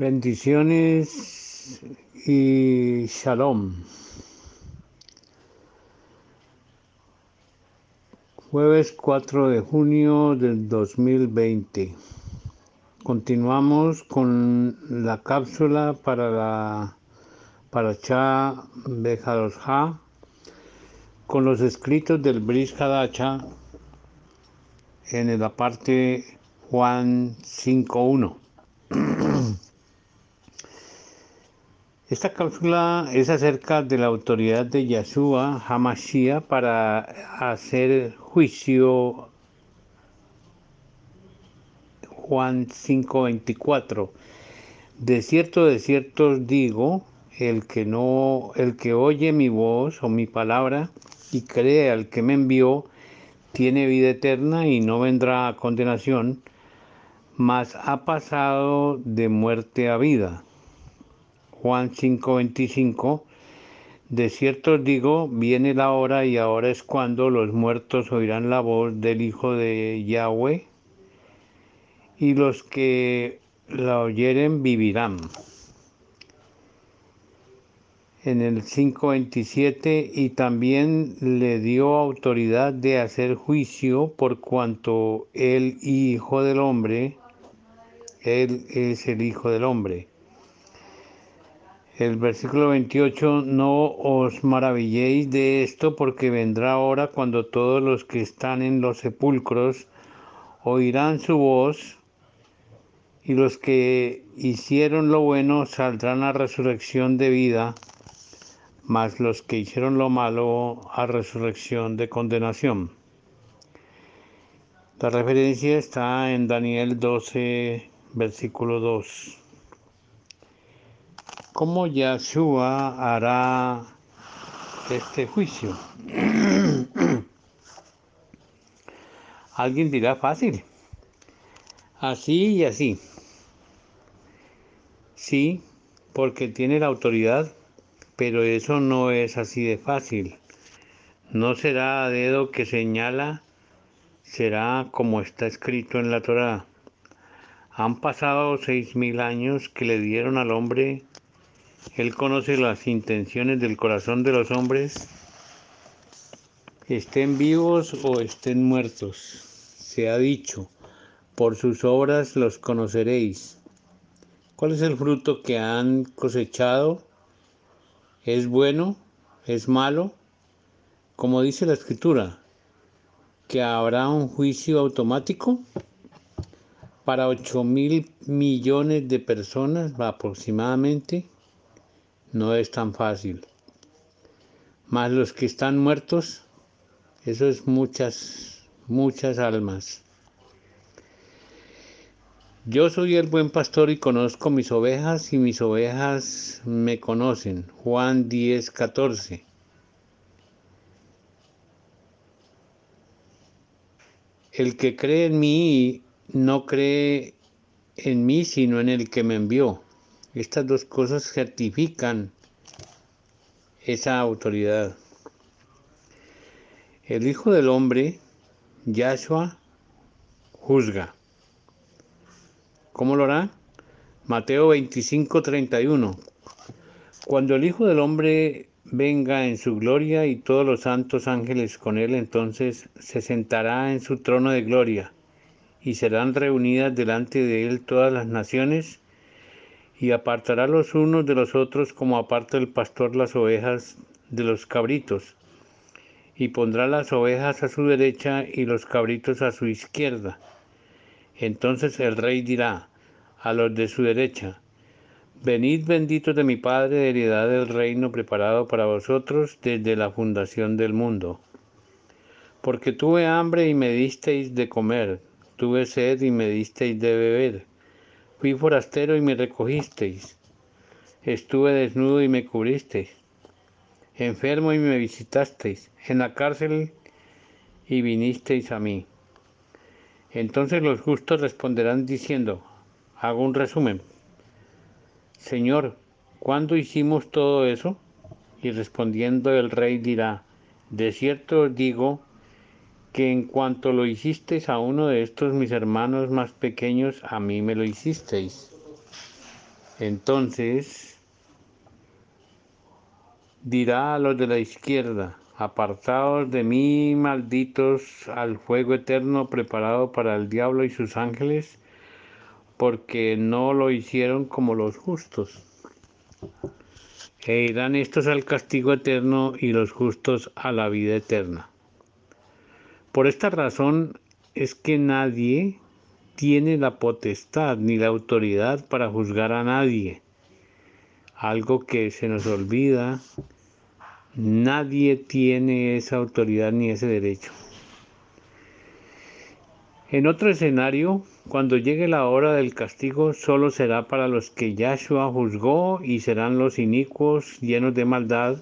Bendiciones y shalom. Jueves 4 de junio del 2020. Continuamos con la cápsula para la para Cha Bejadosha con los escritos del Bris Hadacha en la parte Juan 5.1. Esta cápsula es acerca de la autoridad de Yahshua Hamashia para hacer juicio Juan 5:24. De cierto, de cierto os digo, el que no, el que oye mi voz o mi palabra y cree al que me envió, tiene vida eterna y no vendrá a condenación, mas ha pasado de muerte a vida. Juan 5:25, de cierto os digo, viene la hora y ahora es cuando los muertos oirán la voz del Hijo de Yahweh y los que la oyeren vivirán. En el 5.27, y también le dio autoridad de hacer juicio por cuanto el Hijo del Hombre, Él es el Hijo del Hombre el versículo 28, no os maravilléis de esto porque vendrá hora cuando todos los que están en los sepulcros oirán su voz y los que hicieron lo bueno saldrán a resurrección de vida, mas los que hicieron lo malo a resurrección de condenación. La referencia está en Daniel 12, versículo 2. ¿Cómo Yahshua hará este juicio? Alguien dirá fácil. Así y así. Sí, porque tiene la autoridad, pero eso no es así de fácil. No será a dedo que señala, será como está escrito en la Torá. Han pasado seis mil años que le dieron al hombre él conoce las intenciones del corazón de los hombres, estén vivos o estén muertos. Se ha dicho, por sus obras los conoceréis. ¿Cuál es el fruto que han cosechado? ¿Es bueno? ¿Es malo? Como dice la escritura, que habrá un juicio automático para 8 mil millones de personas aproximadamente no es tan fácil. Más los que están muertos, eso es muchas, muchas almas. Yo soy el buen pastor y conozco mis ovejas y mis ovejas me conocen. Juan 10, 14. El que cree en mí no cree en mí, sino en el que me envió. Estas dos cosas certifican esa autoridad. El Hijo del Hombre, Yahshua, juzga. ¿Cómo lo hará? Mateo 25, 31. Cuando el Hijo del Hombre venga en su gloria y todos los santos ángeles con él, entonces se sentará en su trono de gloria y serán reunidas delante de él todas las naciones y apartará los unos de los otros como aparta el pastor las ovejas de los cabritos, y pondrá las ovejas a su derecha y los cabritos a su izquierda. Entonces el rey dirá a los de su derecha, Venid benditos de mi Padre, heredad del reino preparado para vosotros desde la fundación del mundo. Porque tuve hambre y me disteis de comer, tuve sed y me disteis de beber Fui forastero y me recogisteis. Estuve desnudo y me cubristeis. Enfermo y me visitasteis. En la cárcel y vinisteis a mí. Entonces los justos responderán diciendo, hago un resumen. Señor, ¿cuándo hicimos todo eso? Y respondiendo el rey dirá, de cierto digo que en cuanto lo hicisteis a uno de estos mis hermanos más pequeños, a mí me lo hicisteis. Entonces dirá a los de la izquierda, apartados de mí, malditos, al fuego eterno preparado para el diablo y sus ángeles, porque no lo hicieron como los justos. E irán estos al castigo eterno y los justos a la vida eterna. Por esta razón es que nadie tiene la potestad ni la autoridad para juzgar a nadie. Algo que se nos olvida, nadie tiene esa autoridad ni ese derecho. En otro escenario, cuando llegue la hora del castigo, solo será para los que Yahshua juzgó y serán los inicuos llenos de maldad,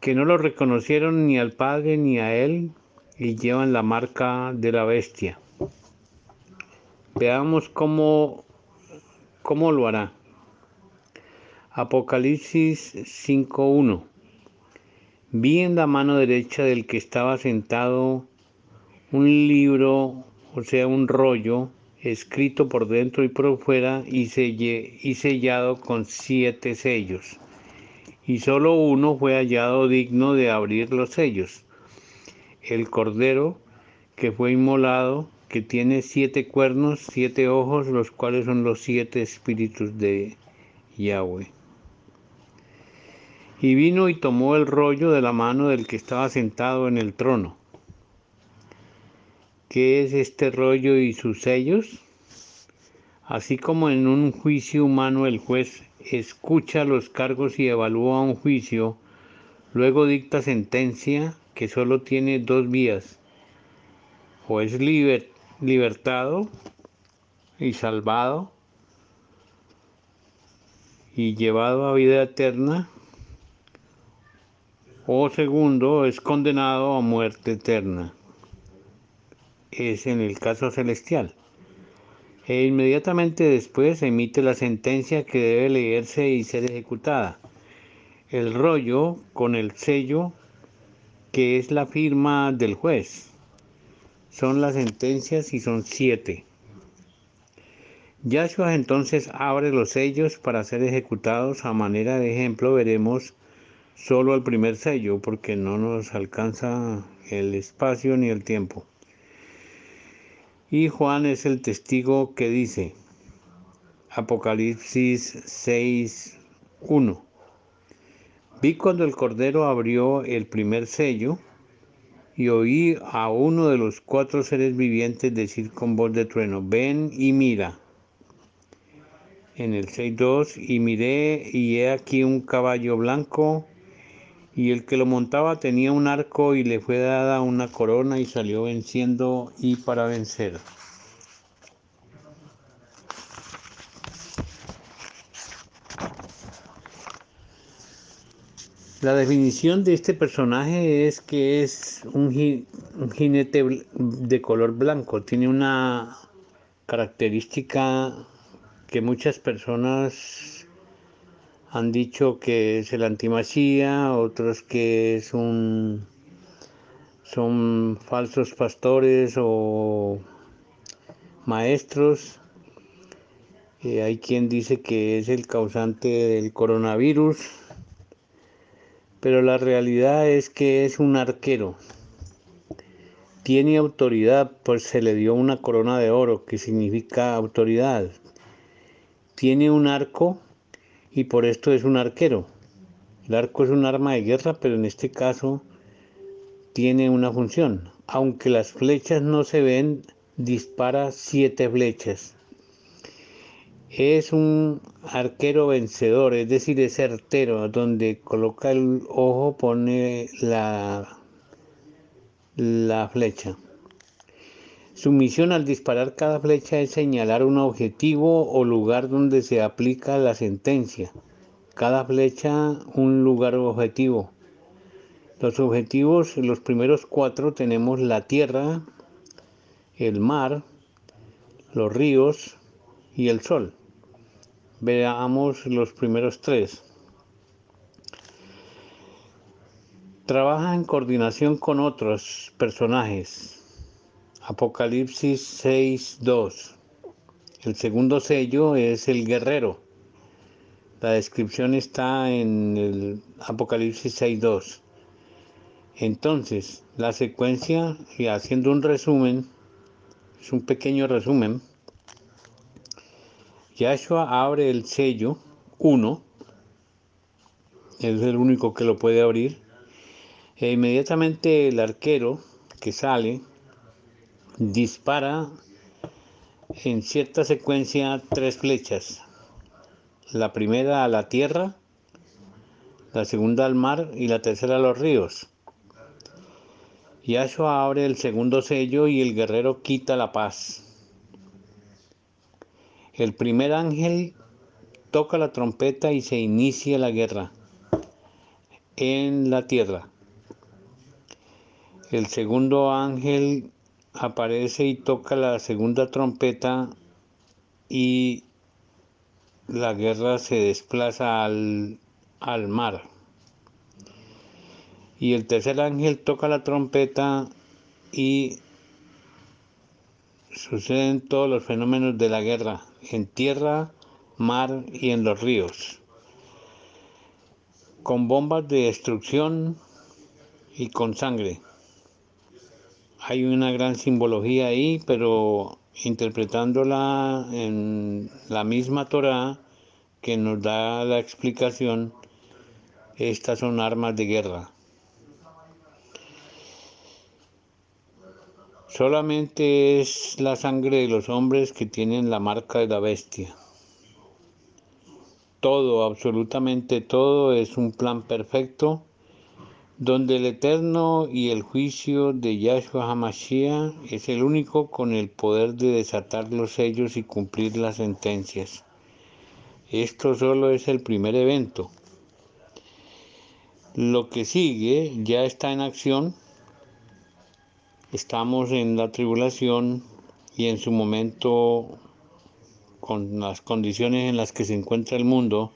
que no lo reconocieron ni al Padre ni a Él y llevan la marca de la bestia. Veamos cómo, cómo lo hará. Apocalipsis 5.1 Vi en la mano derecha del que estaba sentado un libro, o sea, un rollo, escrito por dentro y por fuera y, y sellado con siete sellos. Y solo uno fue hallado digno de abrir los sellos. El cordero que fue inmolado que tiene siete cuernos, siete ojos, los cuales son los siete espíritus de Yahweh. Y vino y tomó el rollo de la mano del que estaba sentado en el trono. ¿Qué es este rollo y sus sellos? Así como en un juicio humano el juez escucha los cargos y evalúa un juicio, luego dicta sentencia que solo tiene dos vías, o es libertado y salvado y llevado a vida eterna, o segundo, es condenado a muerte eterna. Es en el caso celestial. E inmediatamente después emite la sentencia que debe leerse y ser ejecutada. El rollo con el sello que es la firma del juez son las sentencias y son siete. Yahshua entonces abre los sellos para ser ejecutados. A manera de ejemplo veremos solo el primer sello porque no nos alcanza el espacio ni el tiempo. Y Juan es el testigo que dice, Apocalipsis 6, 1. Vi cuando el Cordero abrió el primer sello y oí a uno de los cuatro seres vivientes decir con voz de trueno, ven y mira. En el 6.2, y miré y he aquí un caballo blanco, y el que lo montaba tenía un arco y le fue dada una corona y salió venciendo y para vencer. La definición de este personaje es que es un, jinete de color blanco. Tiene una característica que muchas personas han dicho que es el antimachía, otros que es un son falsos pastores o maestros. Eh, hay quien dice que es el causante del coronavirus pero la realidad es que es un arquero. Tiene autoridad, pues se le dio una corona de oro, que significa autoridad. Tiene un arco y por esto es un arquero. El arco es un arma de guerra, pero en este caso tiene una función. Aunque las flechas no se ven, dispara siete flechas es un arquero vencedor, es decir, es certero, donde coloca el ojo pone la, la flecha. Su misión al disparar cada flecha es señalar un objetivo o lugar donde se aplica la sentencia. Cada flecha un lugar objetivo. Los objetivos, los primeros cuatro tenemos la tierra, el mar, los ríos y el sol. Veamos los primeros tres. Trabaja en coordinación con otros personajes. Apocalipsis 6.2. El segundo sello es el guerrero. La descripción está en el Apocalipsis 6.2. Entonces, la secuencia, y haciendo un resumen, es un pequeño resumen, Yahshua abre el sello 1, es el único que lo puede abrir, e inmediatamente el arquero que sale dispara en cierta secuencia tres flechas. La primera a la tierra, la segunda al mar y la tercera a los ríos. Yahshua abre el segundo sello y el guerrero quita la paz. El primer ángel toca la trompeta y se inicia la guerra en la tierra. El segundo ángel aparece y toca la segunda trompeta y la guerra se desplaza al, al mar. Y el tercer ángel toca la trompeta y suceden todos los fenómenos de la guerra en tierra, mar y en los ríos, con bombas de destrucción y con sangre hay una gran simbología ahí, pero interpretándola en la misma Torah que nos da la explicación, estas son armas de guerra. Solamente es la sangre de los hombres que tienen la marca de la bestia. Todo, absolutamente todo, es un plan perfecto donde el eterno y el juicio de Yahshua HaMashiach es el único con el poder de desatar los sellos y cumplir las sentencias. Esto solo es el primer evento. Lo que sigue ya está en acción. Estamos en la tribulación y en su momento, con las condiciones en las que se encuentra el mundo,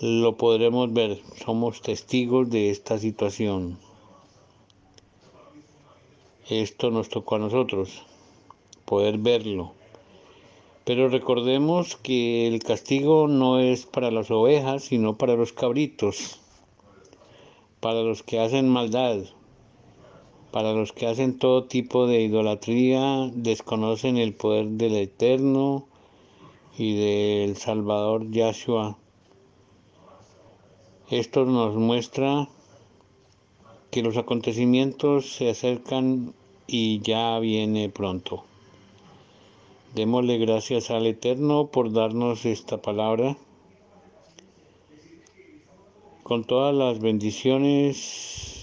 lo podremos ver, somos testigos de esta situación. Esto nos tocó a nosotros, poder verlo. Pero recordemos que el castigo no es para las ovejas, sino para los cabritos, para los que hacen maldad, para los que hacen todo tipo de idolatría, desconocen el poder del Eterno y del Salvador Yahshua esto nos muestra que los acontecimientos se acercan y ya viene pronto. Démosle gracias al Eterno por darnos esta palabra con todas las bendiciones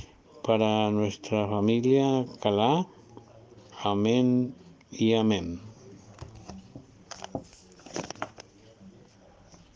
para nuestra familia Calá. Amén y amén.